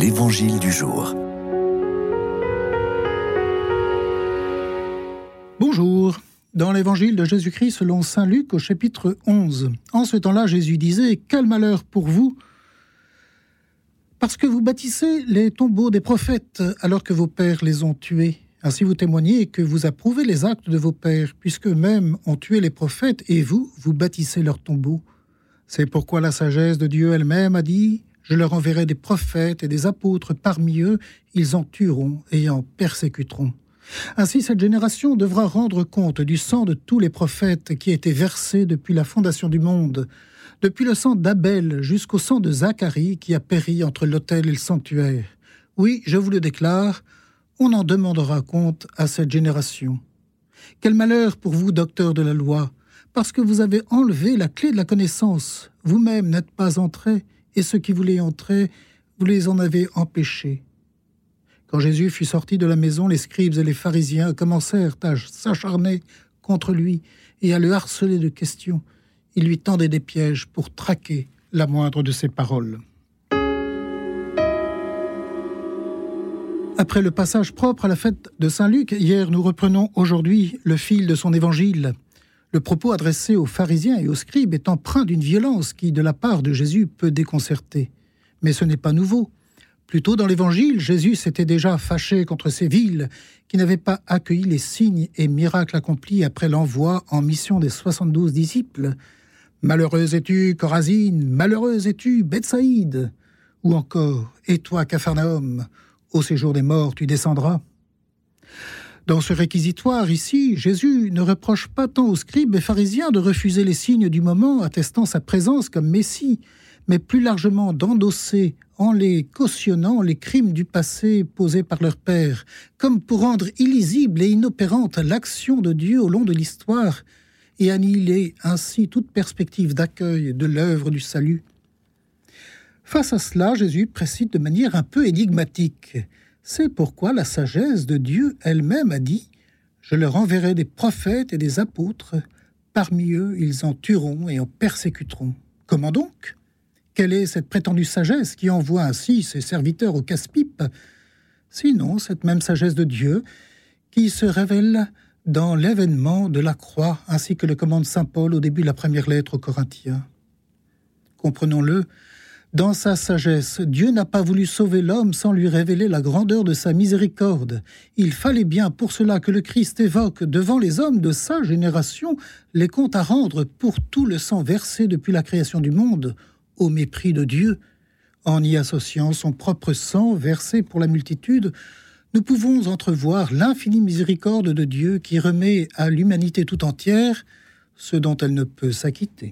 L'Évangile du jour. Bonjour. Dans l'Évangile de Jésus-Christ selon Saint Luc au chapitre 11, en ce temps-là, Jésus disait ⁇ Quel malheur pour vous Parce que vous bâtissez les tombeaux des prophètes alors que vos pères les ont tués. Ainsi vous témoignez que vous approuvez les actes de vos pères, puisque mêmes ont tué les prophètes, et vous, vous bâtissez leurs tombeaux. C'est pourquoi la sagesse de Dieu elle-même a dit je leur enverrai des prophètes et des apôtres parmi eux, ils en tueront et en persécuteront. Ainsi cette génération devra rendre compte du sang de tous les prophètes qui a été versé depuis la fondation du monde, depuis le sang d'Abel jusqu'au sang de Zacharie qui a péri entre l'autel et le sanctuaire. Oui, je vous le déclare, on en demandera compte à cette génération. Quel malheur pour vous, docteur de la loi, parce que vous avez enlevé la clé de la connaissance, vous-même n'êtes pas entré, et ceux qui voulaient entrer, vous les en avez empêchés. Quand Jésus fut sorti de la maison, les scribes et les pharisiens commencèrent à s'acharner contre lui et à le harceler de questions. Ils lui tendaient des pièges pour traquer la moindre de ses paroles. Après le passage propre à la fête de Saint Luc, hier nous reprenons aujourd'hui le fil de son évangile. Le propos adressé aux pharisiens et aux scribes est empreint d'une violence qui, de la part de Jésus, peut déconcerter. Mais ce n'est pas nouveau. Plus tôt dans l'Évangile, Jésus s'était déjà fâché contre ces villes qui n'avaient pas accueilli les signes et miracles accomplis après l'envoi en mission des 72 disciples. Malheureuse es-tu, Corazine, malheureuse es-tu, Bethsaïde? Ou encore, et toi, Capharnaüm, au séjour des morts tu descendras? Dans ce réquisitoire ici, Jésus ne reproche pas tant aux scribes et pharisiens de refuser les signes du moment attestant sa présence comme Messie, mais plus largement d'endosser en les cautionnant les crimes du passé posés par leur père, comme pour rendre illisible et inopérante l'action de Dieu au long de l'histoire et annihiler ainsi toute perspective d'accueil de l'œuvre du salut. Face à cela, Jésus précise de manière un peu énigmatique c'est pourquoi la sagesse de Dieu elle-même a dit Je leur enverrai des prophètes et des apôtres. Parmi eux, ils en tueront et en persécuteront. Comment donc? Quelle est cette prétendue sagesse qui envoie ainsi ses serviteurs au casse-pipe? Sinon, cette même sagesse de Dieu qui se révèle dans l'événement de la croix, ainsi que le commande Saint Paul au début de la première lettre aux Corinthiens. Comprenons-le, dans sa sagesse, Dieu n'a pas voulu sauver l'homme sans lui révéler la grandeur de sa miséricorde. Il fallait bien pour cela que le Christ évoque devant les hommes de sa génération les comptes à rendre pour tout le sang versé depuis la création du monde, au mépris de Dieu. En y associant son propre sang versé pour la multitude, nous pouvons entrevoir l'infinie miséricorde de Dieu qui remet à l'humanité tout entière ce dont elle ne peut s'acquitter.